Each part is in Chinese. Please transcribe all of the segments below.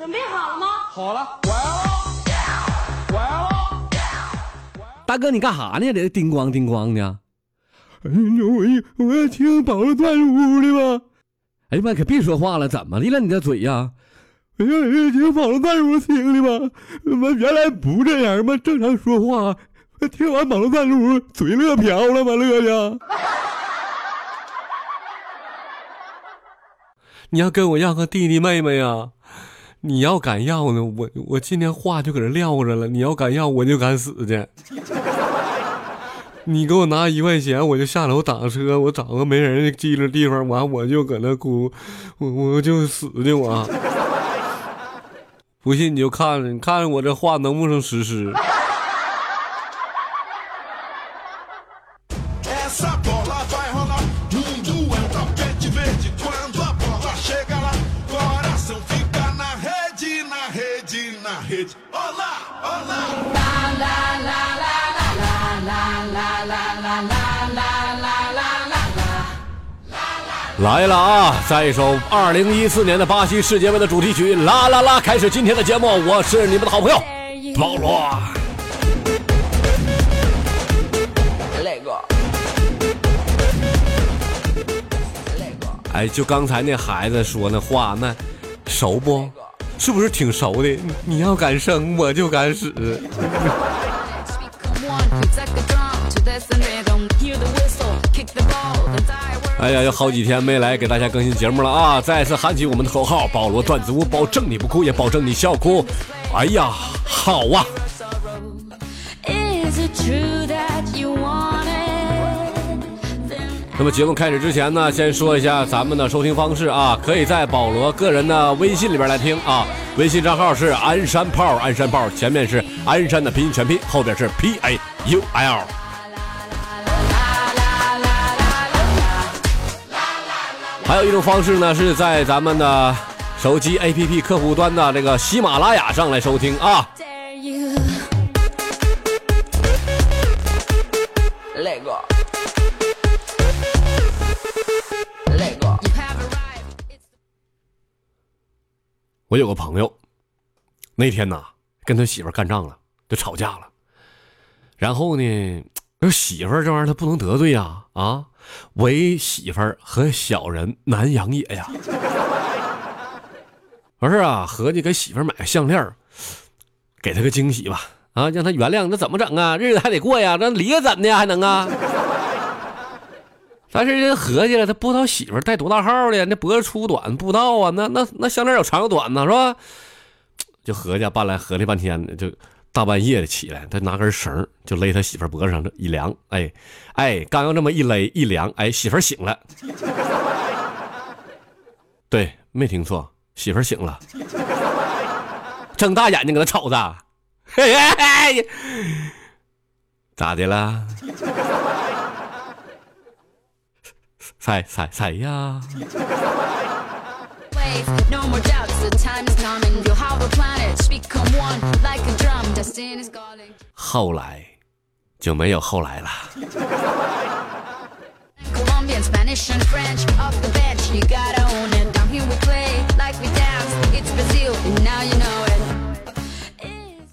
准备好了吗？好了，我来了，我来了。大哥，你干啥呢？这叮咣叮咣的。哎呀，我我要听宝路段屋的吧。哎呀妈，可别说话了，怎么的了？你这嘴呀？哎呀，听宝路段屋听的吧。我原来不这样妈？正常说话。听完宝路段屋，嘴乐瓢了吗？乐的。你要跟我要个弟弟妹妹呀？你要敢要呢，我我今天话就搁这撂着了。你要敢要，我就敢死去。你给我拿一块钱，我就下楼打车，我找个没人记着地方，完我就搁那哭，我我就死去我。不信你就看着，你看着我这话能不能实施？来了啊！再一首二零一四年的巴西世界杯的主题曲《啦啦啦》，开始今天的节目。我是你们的好朋友保罗。哎，就刚才那孩子说那话，那熟不？是不是挺熟的？你要敢生，我就敢死。哎呀，有好几天没来给大家更新节目了啊！再次喊起我们的口号：保罗段子屋，保证你不哭，也保证你笑哭。哎呀，好啊！那么节目开始之前呢，先说一下咱们的收听方式啊，可以在保罗个人的微信里边来听啊，微信账号是鞍山炮，鞍山炮，前面是鞍山的拼音全拼，后边是 P A U L。还有一种方式呢，是在咱们的手机 APP 客户端的这个喜马拉雅上来收听啊。我有个朋友，那天呐跟他媳妇干仗了，就吵架了。然后呢，那媳妇这玩意儿他不能得罪呀，啊。为媳妇儿和小人难养也呀！完事啊，合计给媳妇儿买个项链儿给她个惊喜吧。啊，让她原谅，那怎么整啊？日子还得过呀，那离了怎的还能啊？但是人合计了，他不知道媳妇儿戴多大号的，那脖子粗短不知道啊。那那那项链有长有短呢，是吧？就合计办来合计半天的，就。大半夜的起来，他拿根绳就勒他媳妇脖子上，这一量，哎，哎，刚要这么一勒一量，哎，媳妇醒了。对，没听错，媳妇醒了，睁大眼睛搁那瞅着，嘿嘿，咋的啦？谁谁谁呀？后来就没有后来了。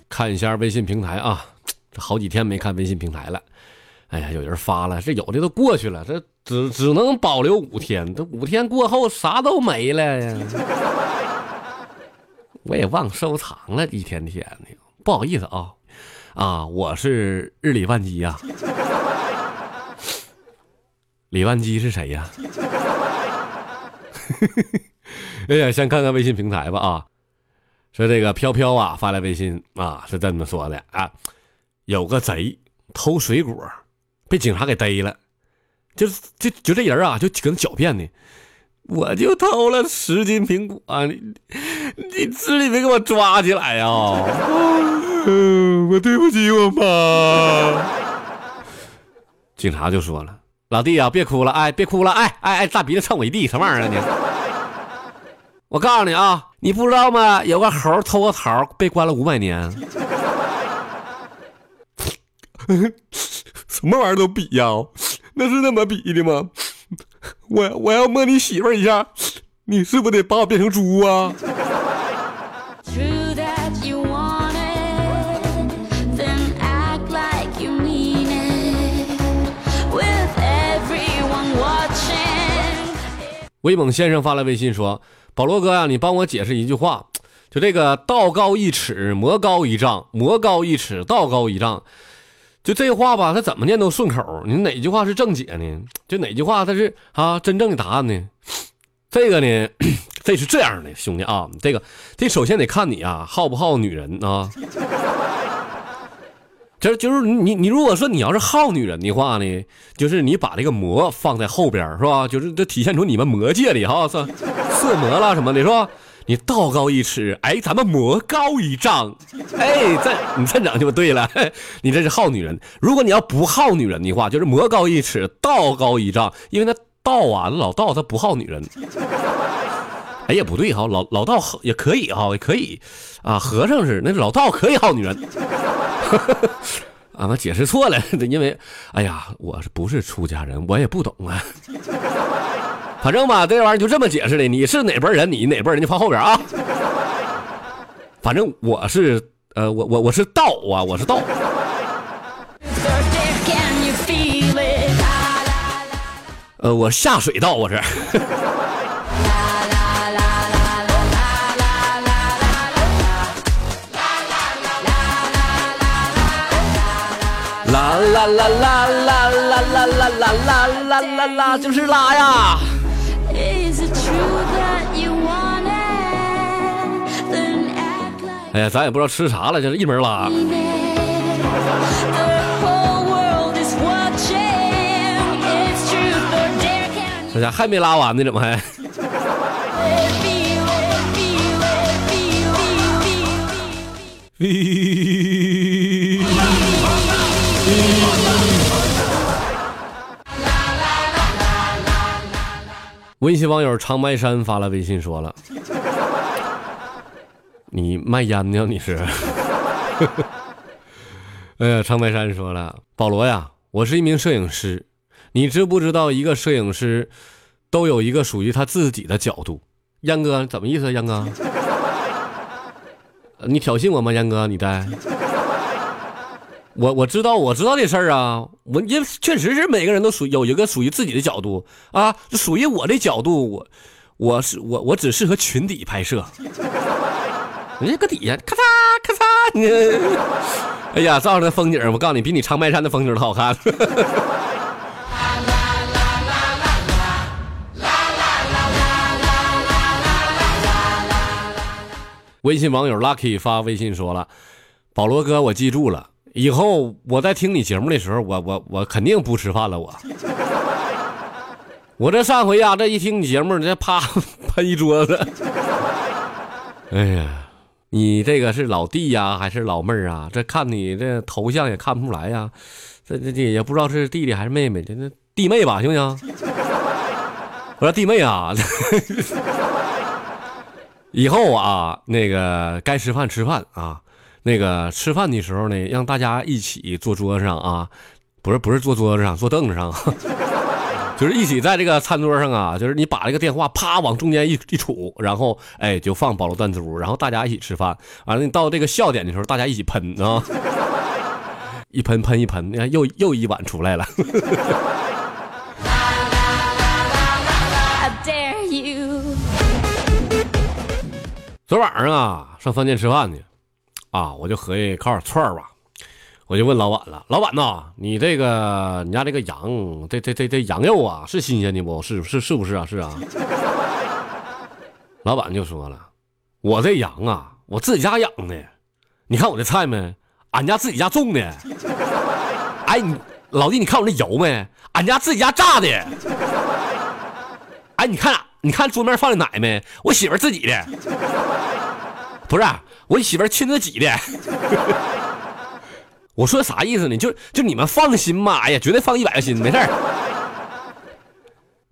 看一下微信平台啊，这好几天没看微信平台了。哎呀，有人发了，这有的都过去了，这只只能保留五天，这五天过后啥都没了呀。我也忘收藏了，一天天的，不好意思啊，啊，我是日理万机呀。李万基是谁呀？哎呀，先看看微信平台吧啊，说这个飘飘啊发来微信啊，是这么说的啊，有个贼偷水果。被警察给逮了，就就就这人啊，就搁那狡辩呢。我就偷了十斤苹果，你你至于没给我抓起来呀？我对不起我妈。警察就说了：“老弟啊，别哭了，哎，别哭了，哎哎哎，大鼻子蹭我一地，什么玩意儿啊你？我告诉你啊，你不知道吗？有个猴偷个桃，被关了五百年。”什么玩意儿都比呀，那是那么比的吗？我我要摸你媳妇儿一下，你是不得把我变成猪啊？威猛先生发来微信说：“保罗哥呀，你帮我解释一句话，就这个‘道高一尺，魔高一丈’，魔高一尺，道高一丈。”就这话吧，他怎么念都顺口。你哪句话是正解呢？就哪句话它是啊真正的答案呢？这个呢，这是这样的，兄弟啊，这个这首先得看你啊好不好女人啊。这就是你你如果说你要是好女人的话呢，就是你把这个魔放在后边是吧？就是这体现出你们魔界里哈色色魔了什么的是吧？你道高一尺，哎，咱们魔高一丈，哎，这你这整就对了，你这是好女人。如果你要不好女人的话，就是魔高一尺，道高一丈，因为那道啊，老道他不好女人。哎也不对哈，老老道也可以哈，也可以啊，和尚是那老道可以好女人。啊，我解释错了，因为哎呀，我是不是出家人，我也不懂啊。反正吧，这玩意儿就这么解释的。你是哪辈人，你哪辈人就放后边啊。反正我是呃，我我我是道啊，我是道。Can you feel it? 呃，我下水道我是。啦啦啦啦啦啦啦啦啦啦啦啦啦，就是拉呀！哎呀，咱也不知道吃啥了，就是一门拉。这下还没拉完呢，怎么还？嘿。微信网友长白山发来微信说了：“你卖烟呢？你是？” 哎呀，长白山说了：“保罗呀，我是一名摄影师，你知不知道一个摄影师都有一个属于他自己的角度？”烟哥怎么意思？烟哥，你挑衅我吗？烟哥，你在？我我知道我知道这事儿啊，我因为确实是每个人都属有一个属于自己的角度啊，属于我的角度，我我是我我只适合群底拍摄。人家搁底下咔嚓咔嚓，你 哎呀，照着风景，我告诉你，比你长白山的风景都好看。微信网友 Lucky 发微信说了：“保罗哥，我记住了，以后我在听你节目的时候，我我我肯定不吃饭了。我，我这上回呀、这一听你节目，这啪 喷一桌子。哎呀，你这个是老弟呀，还是老妹儿啊？这看你这头像也看不出来呀，这这这也不知道是弟弟还是妹妹，这这弟妹吧，行不行？我说弟妹啊。”以后啊，那个该吃饭吃饭啊，那个吃饭的时候呢，让大家一起坐桌子上啊，不是不是坐桌子上，坐凳子上，就是一起在这个餐桌上啊，就是你把这个电话啪往中间一一杵，然后哎就放保罗弹珠，然后大家一起吃饭，完了你到这个笑点的时候，大家一起喷啊，一喷喷一喷，你看又又一碗出来了。Dare you. 昨晚上啊，上饭店吃饭去，啊，我就合计烤点串吧，我就问老板了，老板呐，你这个你家这个羊，这这这这羊肉啊，是新鲜的不？是是是不是啊？是啊。老板就说了，我这羊啊，我自己家养的，你看我这菜没？俺家自己家种的。哎，你老弟，你看我这油没？俺家自己家榨的。哎，你看你看桌面放的奶没？我媳妇自己的。不是，我媳妇亲自挤的。我说啥意思呢？就就你们放心吧，哎呀，绝对放一百个心，没事儿。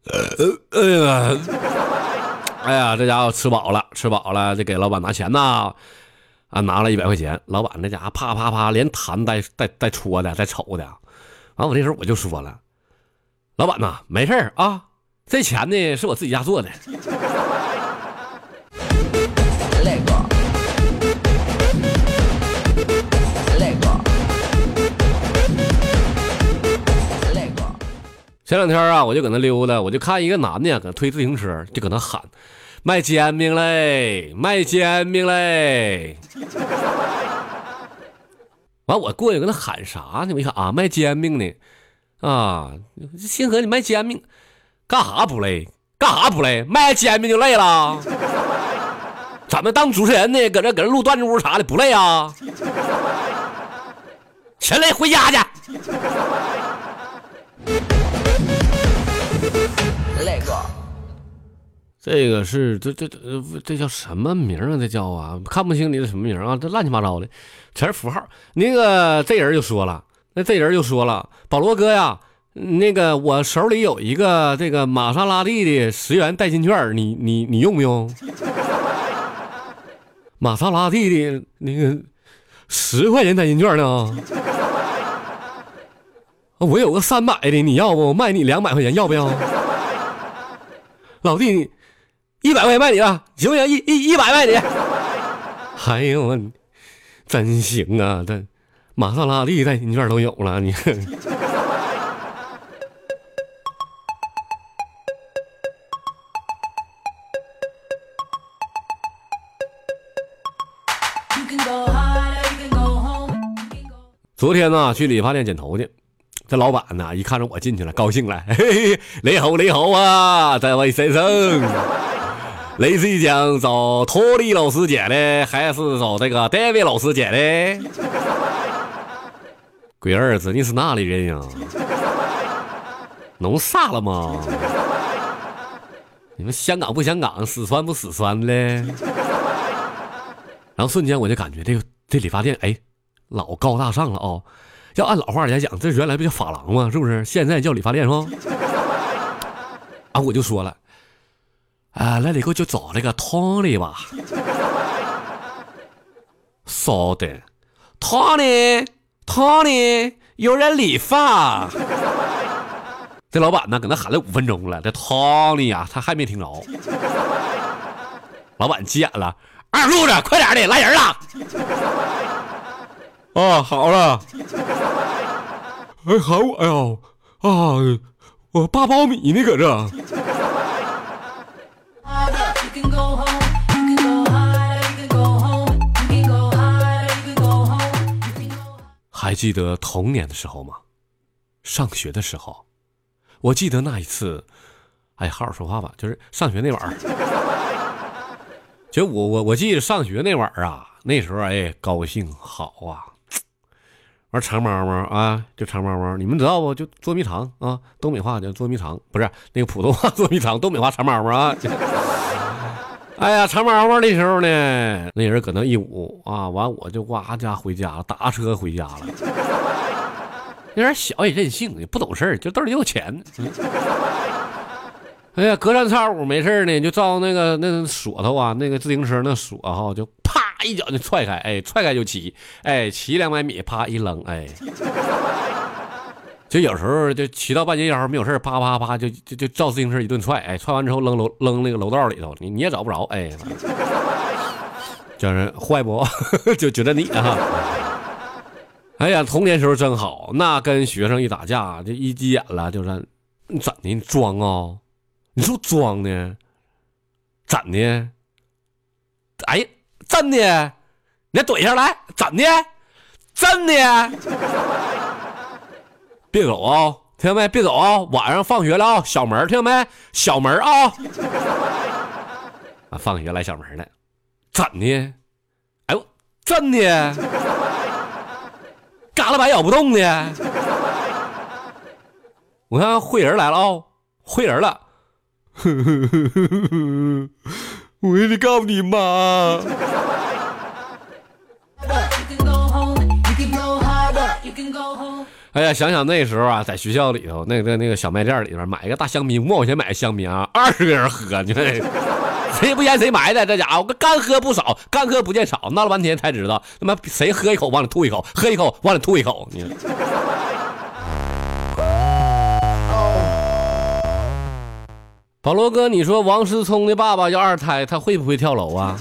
呃，哎呀，哎呀，这家伙吃饱了，吃饱了，就给老板拿钱呐。啊，拿了一百块钱，老板那家伙啪啪啪连弹带带带戳的，带瞅的。完，我这时候我就说了，老板呐，没事儿啊，这钱呢是我自己家做的。前两天啊，我就搁那溜达，我就看一个男的呀，搁推自行车，就搁那喊：“卖煎饼嘞，卖煎饼嘞！” 完，我过去搁那喊啥呢？我一看啊，卖煎饼呢，啊，星河你卖煎饼，干啥不累？干啥不累？卖煎饼就累了？咱们当主持人呢，搁这搁这录段子屋啥的，不累啊？谁累回家去？这个是这这这这叫什么名啊？这叫啊，看不清你的什么名啊？这乱七八糟的，全是符号。那个这人就说了，那这人就说了，保罗哥呀，那个我手里有一个这个玛莎拉蒂的十元代金券，你你你用不用？玛莎拉蒂的那个十块钱代金券呢？我有个三百的，你要不？卖你两百块钱，要不要？老弟，一百块钱卖你了，行不行？一一一百卖你。哎呦我，真行啊！这玛莎拉蒂代金券都有了，你昨天呢，去理发店剪头去，这老板呢一看着我进去了，高兴了，嘿嘿，你好你好啊，这位先生，你是想找托尼老师剪的，还是找这个戴维老师剪的？鬼儿子，你是哪里人呀？弄啥了吗？你们香港不香港，四川不四川的嘞？然后瞬间我就感觉这个这理发店，哎，老高大上了啊、要按老话来讲，这原来不叫发廊吗？是不是？现在叫理发店是吧？啊，我就说了，啊，那你给我就找那个 Tony 吧。稍等，Tony，Tony，有人理发。这老板呢，搁那喊了五分钟了，这 Tony 呀、他还没听着。老板急眼了，二路子，快点的，来人了。啊，好了。哎，喊我呀！啊，我扒苞米呢，搁这。记得童年的时候吗？上学的时候，我记得那一次，哎，好好说话吧，就是上学那晚儿。就我我我记得上学那晚儿啊，那时候哎高兴好啊，玩长毛毛啊，就长毛毛，你们知道不？就捉迷藏啊，东北话叫捉迷藏，不是那个普通话 捉迷藏，东北话长毛毛啊。哎呀，长毛毛那时候呢，那人搁那一捂啊，完我就哇家回家了，打车回家了。那点小也任性，也不懂事，就兜里有钱。嗯哎呀，隔三差五没事呢，就照那个那个锁头啊，那个自行车那锁哈，就啪一脚就踹开，哎，踹开就骑，哎，骑两百米，啪一扔，哎，就有时候就骑到半截腰没有事儿啪啪啪就就就照自行车一顿踹，哎，踹完之后扔楼扔那个楼道里头，你你也找不着，哎，叫人坏不？就觉得你啊。哎呀，童年时候真好，那跟学生一打架，就一急眼了，就是你怎的？你装啊？你说装呢？怎的？哎，真的？你再怼下来，怎的？真的？别走啊！听到没？别走啊！晚上放学了啊！小门听到没？小门啊！啊，放学来小门了，怎的？哎呦，真的？嘎了白咬不动的。我看会人来了啊、会人了。我给你告你妈！哎呀，想想那时候啊，在学校里头，那个那个小卖店里边买一个大香槟，五毛钱买个香槟啊，二十个人喝，你看 谁不嫌谁埋汰，这家伙干喝不少，干喝不见少，闹了半天才知道，他妈谁喝一口往里吐一口，喝一口往里吐一口，你。保罗哥，你说王思聪的爸爸要二胎，他会不会跳楼啊？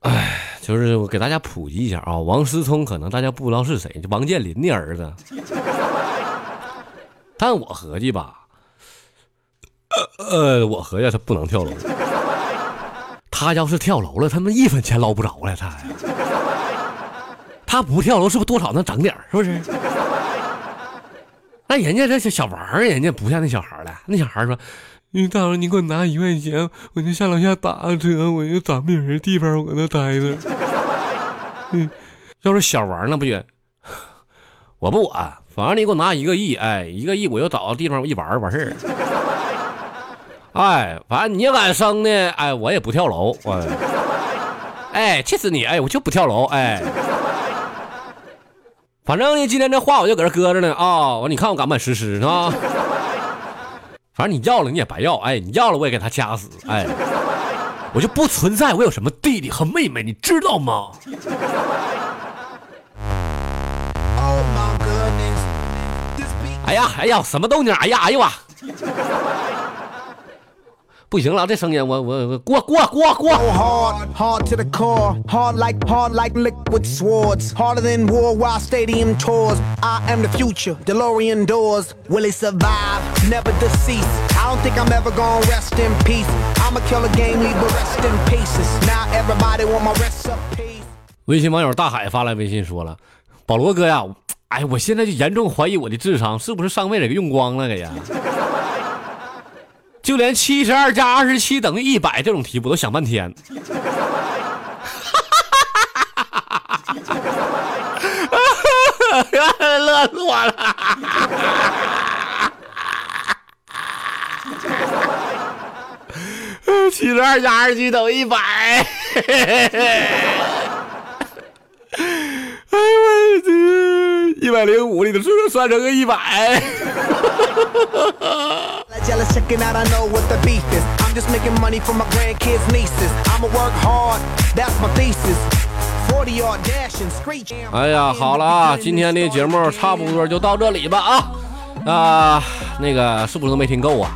哎，就是我给大家普及一下啊，王思聪可能大家不知道是谁，就王健林的儿子。但我合计吧，呃，我合计他不能跳楼。他要是跳楼了，他们一分钱捞不着了，他。他不跳楼，是不是多少能整点是不是？那人家这小小玩意儿，人家不像那小孩了。那小孩说：“你到时候，你给我拿一块钱，我就下楼下打个车，我就找没有人地方，我搁那待着。”嗯，要是小玩呢，不行。我不管，反正你给我拿一个亿，哎，一个亿我就找个地方我一玩完事儿。哎，反正你要敢生呢，哎，我也不跳楼，我，哎，气死你，哎，我就不跳楼，哎。反正呢，今天这话我就搁这搁着呢啊！我你看我敢不敢实施是吧？反正你要了你也白要，哎，你要了我也给他掐死，哎，我就不存在我有什么弟弟和妹妹，你知道吗？Oh 哎呀，哎呀，什么动静？哎呀，哎呦啊！不行了，这声音我我我过过过过 DeLorean doors. Will he survive? Never deceased. I don't think I'm ever gonna rest in peace. I'ma kill a game, leave the rest in pieces. Now everybody want my recipe. 微信网友大海发来微信说了：“保罗哥呀，哎，我现在就严重怀疑我的智商是不是上辈子给用光了给呀？就连七十二加二十七等于一百这种题我都想半天。乐死我了！七十二加二十七等于一百。哎呦我去，一百零五你的数算成个一百。哎呀好了啊今天的节目差不多就到这里吧啊。啊那个是不是都没听够啊？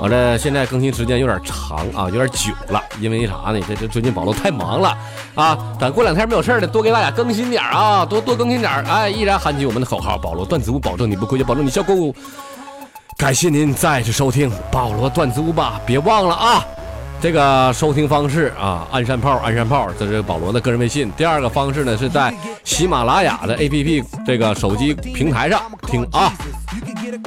我这现在更新时间有点长啊有点久了因为啥呢？这这最近保罗太忙了。啊等过两天没有事的多给大家更新点啊多多更新点哎依然喊起我们的口号保罗断子我保证你不亏就保证你笑够感谢您再次收听保罗段子屋吧，别忘了啊，这个收听方式啊，鞍山炮，鞍山炮，这是保罗的个人微信。第二个方式呢是在喜马拉雅的 APP 这个手机平台上听啊。You could a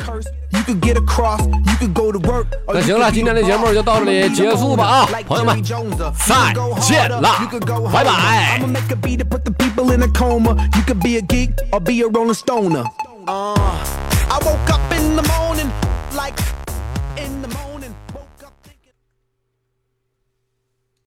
you could a you could 那 you 行了，could 今天的节目就到这里结束吧啊，朋友们，再见了，拜拜 I woke up in the morning like